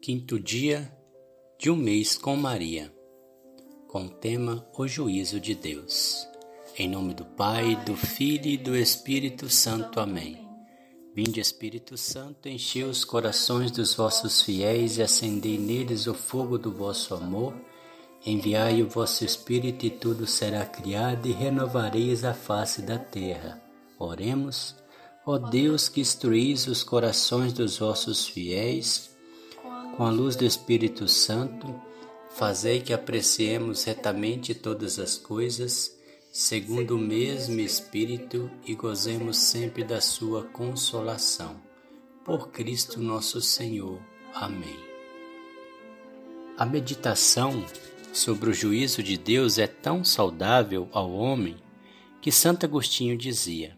Quinto dia de um mês com Maria, com o tema O Juízo de Deus. Em nome do Pai, do Filho e do Espírito Santo. Amém. Vinde, Espírito Santo, enchei os corações dos vossos fiéis e acendei neles o fogo do vosso amor. Enviai o vosso Espírito e tudo será criado e renovareis a face da terra. Oremos. Ó Deus que instruís os corações dos vossos fiéis, com a luz do Espírito Santo, fazei que apreciemos retamente todas as coisas, segundo o mesmo Espírito, e gozemos sempre da sua consolação. Por Cristo nosso Senhor. Amém. A meditação sobre o juízo de Deus é tão saudável ao homem que Santo Agostinho dizia: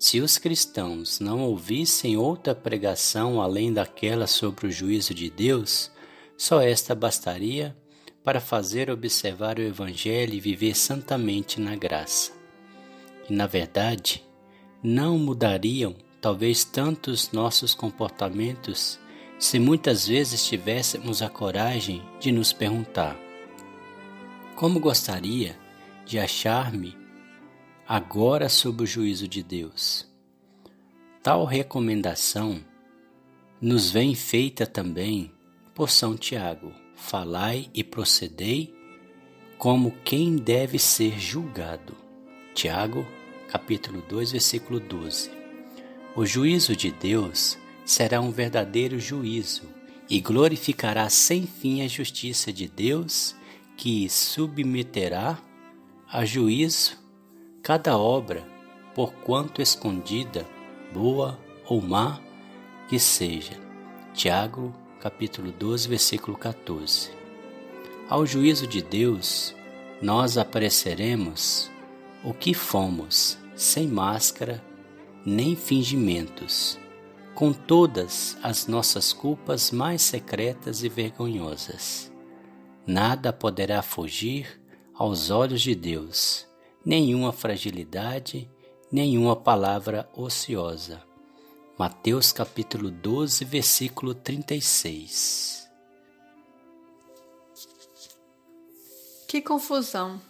se os cristãos não ouvissem outra pregação além daquela sobre o juízo de Deus, só esta bastaria para fazer observar o Evangelho e viver santamente na graça. E, na verdade, não mudariam talvez tantos nossos comportamentos se muitas vezes tivéssemos a coragem de nos perguntar: como gostaria de achar-me agora sob o juízo de Deus. Tal recomendação nos vem feita também por São Tiago: falai e procedei como quem deve ser julgado. Tiago, capítulo 2, versículo 12. O juízo de Deus será um verdadeiro juízo e glorificará sem fim a justiça de Deus, que submeterá a juízo cada obra, por quanto escondida, boa ou má que seja. Tiago, capítulo 12, versículo 14. Ao juízo de Deus, nós apareceremos o que fomos, sem máscara nem fingimentos, com todas as nossas culpas mais secretas e vergonhosas. Nada poderá fugir aos olhos de Deus nenhuma fragilidade, nenhuma palavra ociosa. Mateus capítulo 12, versículo 36. Que confusão!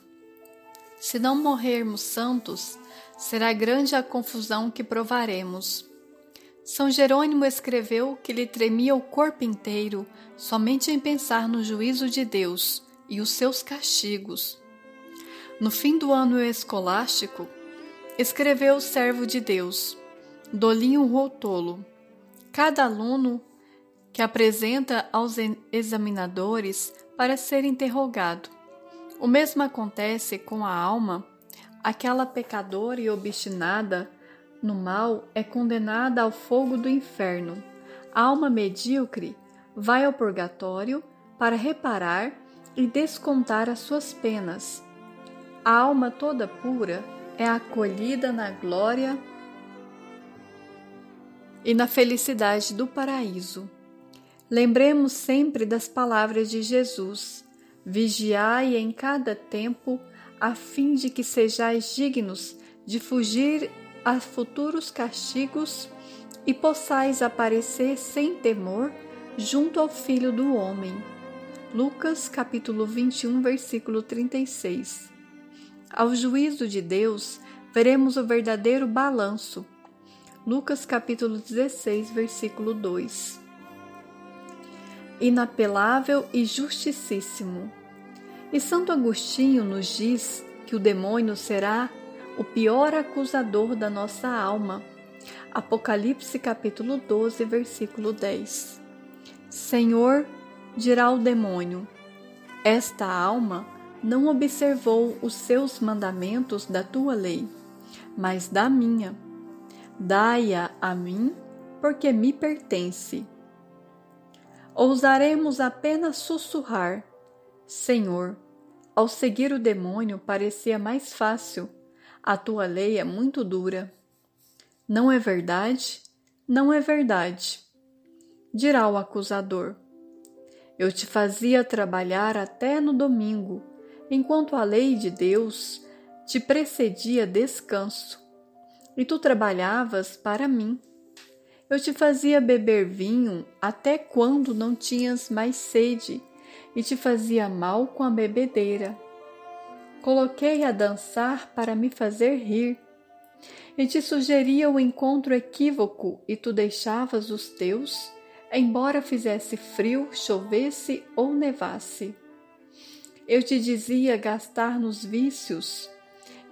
Se não morrermos santos, será grande a confusão que provaremos. São Jerônimo escreveu que lhe tremia o corpo inteiro somente em pensar no juízo de Deus e os seus castigos. No fim do ano escolástico, escreveu o servo de Deus, Dolinho Rotolo. Cada aluno que apresenta aos examinadores para ser interrogado. O mesmo acontece com a alma. Aquela pecadora e obstinada no mal é condenada ao fogo do inferno. A alma medíocre vai ao purgatório para reparar e descontar as suas penas a alma toda pura é acolhida na glória e na felicidade do paraíso. Lembremos sempre das palavras de Jesus: Vigiai em cada tempo, a fim de que sejais dignos de fugir a futuros castigos e possais aparecer sem temor junto ao Filho do Homem. Lucas capítulo 21, versículo 36. Ao juízo de Deus, veremos o verdadeiro balanço. Lucas capítulo 16, versículo 2. Inapelável e justicíssimo. E Santo Agostinho nos diz que o demônio será o pior acusador da nossa alma. Apocalipse capítulo 12, versículo 10. Senhor, dirá o demônio, esta alma não observou os seus mandamentos da tua lei, mas da minha. Dai-a a mim, porque me pertence. Ousaremos apenas sussurrar: Senhor, ao seguir o demônio parecia mais fácil, a tua lei é muito dura. Não é verdade? Não é verdade. Dirá o acusador: Eu te fazia trabalhar até no domingo enquanto a lei de Deus te precedia descanso, e tu trabalhavas para mim. Eu te fazia beber vinho até quando não tinhas mais sede, e te fazia mal com a bebedeira. Coloquei a dançar para me fazer rir, e te sugeria o encontro equívoco, e tu deixavas os teus, embora fizesse frio, chovesse ou nevasse. Eu te dizia gastar nos vícios,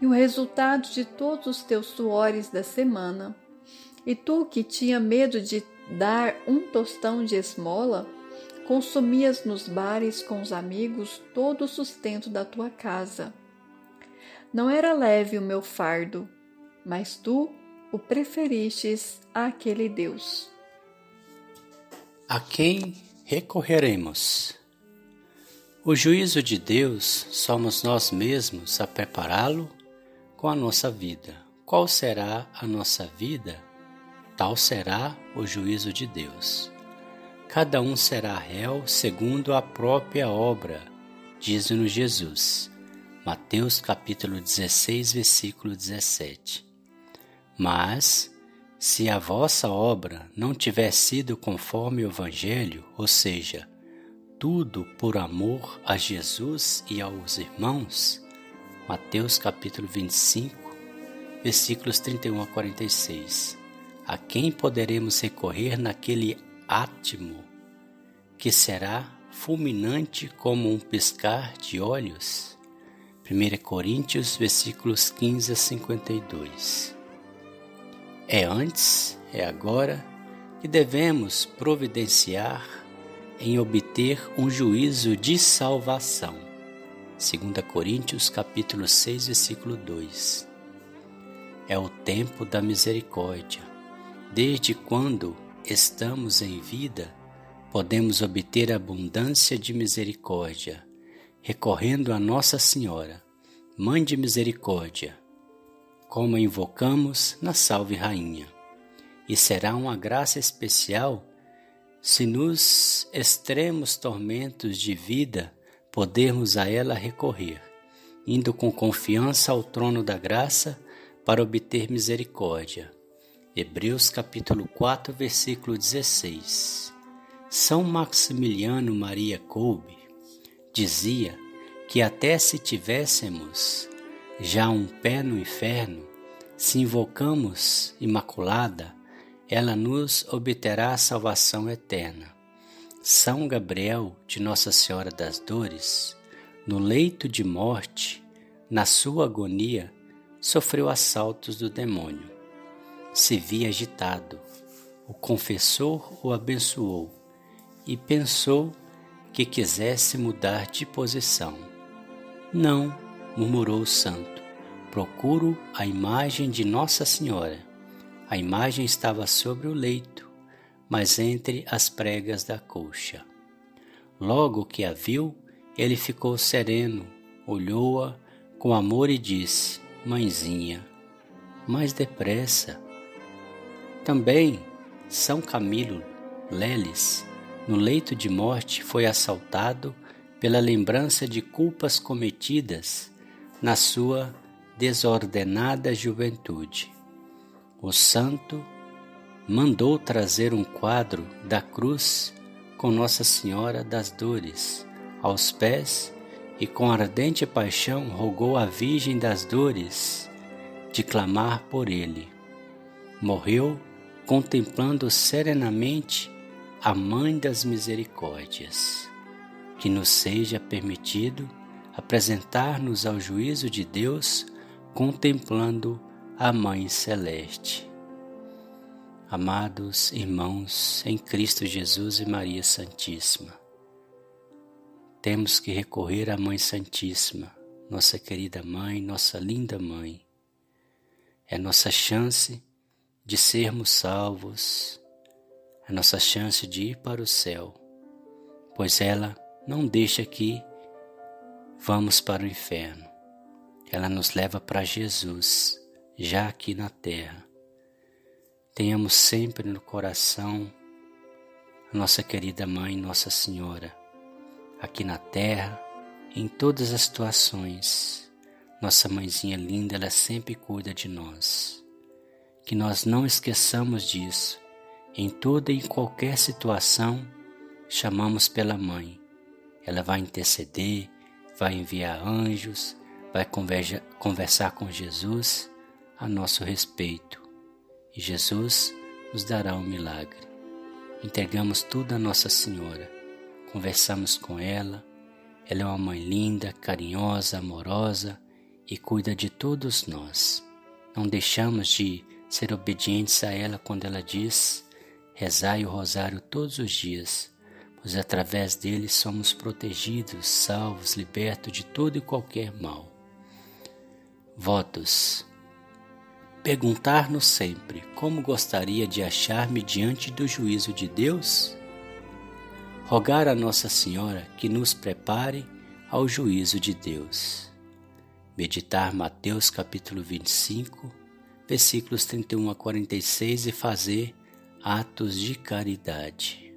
e o resultado de todos os teus suores da semana e tu, que tinha medo de dar um tostão de esmola, consumias nos bares com os amigos todo o sustento da tua casa. Não era leve o meu fardo, mas tu o preferistes àquele Deus. A quem recorreremos? O juízo de Deus somos nós mesmos a prepará-lo com a nossa vida. Qual será a nossa vida? tal será o juízo de Deus. Cada um será réu segundo a própria obra, diz-nos Jesus. Mateus capítulo 16, versículo 17. Mas, se a vossa obra não tiver sido conforme o Evangelho, ou seja, tudo por amor a Jesus e aos irmãos, Mateus capítulo 25, versículos 31 a 46 a quem poderemos recorrer naquele átimo que será fulminante como um piscar de olhos? 1 Coríntios, versículos 15 a 52. É antes, é agora que devemos providenciar em obter um juízo de salvação. 2 Coríntios capítulo 6, versículo 2. É o tempo da misericórdia, Desde quando estamos em vida, podemos obter abundância de misericórdia, recorrendo a Nossa Senhora, Mãe de Misericórdia, como a invocamos na Salve Rainha. E será uma graça especial se nos extremos tormentos de vida podermos a ela recorrer, indo com confiança ao trono da graça para obter misericórdia Hebreus capítulo 4, versículo 16. São Maximiliano Maria Kolbe dizia que até se tivéssemos já um pé no inferno, se invocamos Imaculada, ela nos obterá a salvação eterna. São Gabriel de Nossa Senhora das Dores, no leito de morte, na sua agonia, sofreu assaltos do demônio se via agitado. O confessor o abençoou e pensou que quisesse mudar de posição. Não, murmurou o santo, procuro a imagem de Nossa Senhora. A imagem estava sobre o leito, mas entre as pregas da colcha. Logo que a viu, ele ficou sereno, olhou-a com amor e disse: Mãezinha, mais depressa, também São Camilo Leles, no leito de morte, foi assaltado pela lembrança de culpas cometidas na sua desordenada juventude. O santo mandou trazer um quadro da cruz com Nossa Senhora das Dores aos pés e com ardente paixão rogou à Virgem das Dores de clamar por ele. Morreu contemplando serenamente a Mãe das Misericórdias. Que nos seja permitido apresentar-nos ao juízo de Deus contemplando a Mãe Celeste. Amados irmãos em Cristo Jesus e Maria Santíssima, temos que recorrer à Mãe Santíssima, nossa querida Mãe, nossa linda Mãe. É nossa chance de sermos salvos, a nossa chance de ir para o céu, pois ela não deixa que vamos para o inferno. Ela nos leva para Jesus, já aqui na terra. Tenhamos sempre no coração a nossa querida Mãe, Nossa Senhora, aqui na terra, em todas as situações. Nossa mãezinha linda, ela sempre cuida de nós que nós não esqueçamos disso Em toda e qualquer situação, chamamos pela Mãe. Ela vai interceder, vai enviar anjos, vai conversa, conversar com Jesus a nosso respeito. E Jesus nos dará um milagre. Entregamos tudo a Nossa Senhora, conversamos com ela. Ela é uma mãe linda, carinhosa, amorosa e cuida de todos nós. Não deixamos de ser obedientes a ela quando ela diz: rezai o rosário todos os dias, pois através dele somos protegidos, salvos, libertos de todo e qualquer mal. Votos. Perguntar-nos sempre como gostaria de achar-me diante do juízo de Deus? Rogar a Nossa Senhora que nos prepare ao juízo de Deus. Meditar Mateus capítulo 25, versículos 31 a 46 e fazer atos de caridade.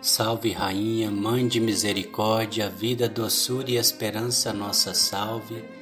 Salve, Rainha, Mãe de Misericórdia, vida, doçura e esperança, nossa salve.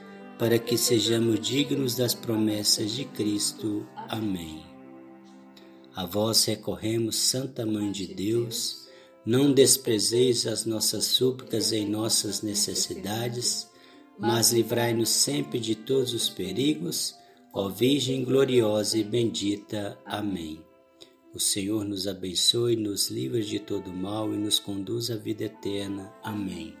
para que sejamos dignos das promessas de Cristo. Amém. A vós recorremos, Santa Mãe de Deus, não desprezeis as nossas súplicas em nossas necessidades, mas livrai-nos sempre de todos os perigos, ó Virgem gloriosa e bendita. Amém. O Senhor nos abençoe, nos livre de todo mal e nos conduz à vida eterna. Amém.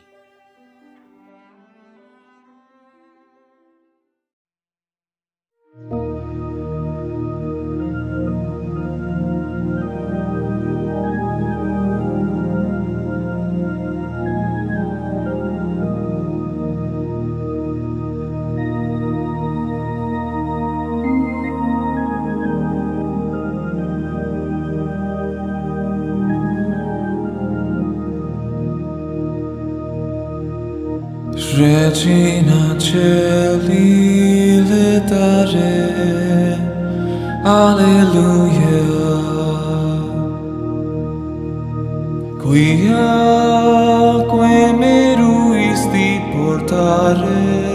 quae me ruisti portare.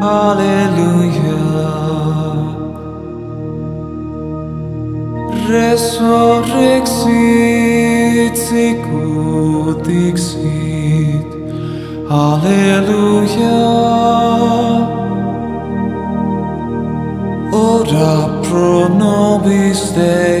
Alleluia. Resurrexit sicut dixit. Alleluia. Ora pro nobis Dei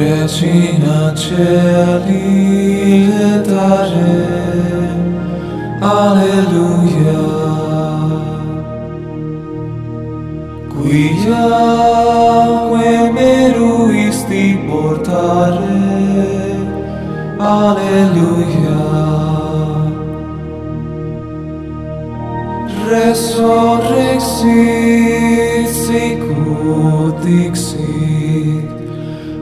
Regina Celi letare, Alleluia. Quiaque meruisti portare, Alleluia. Resurrexit sicut dixit,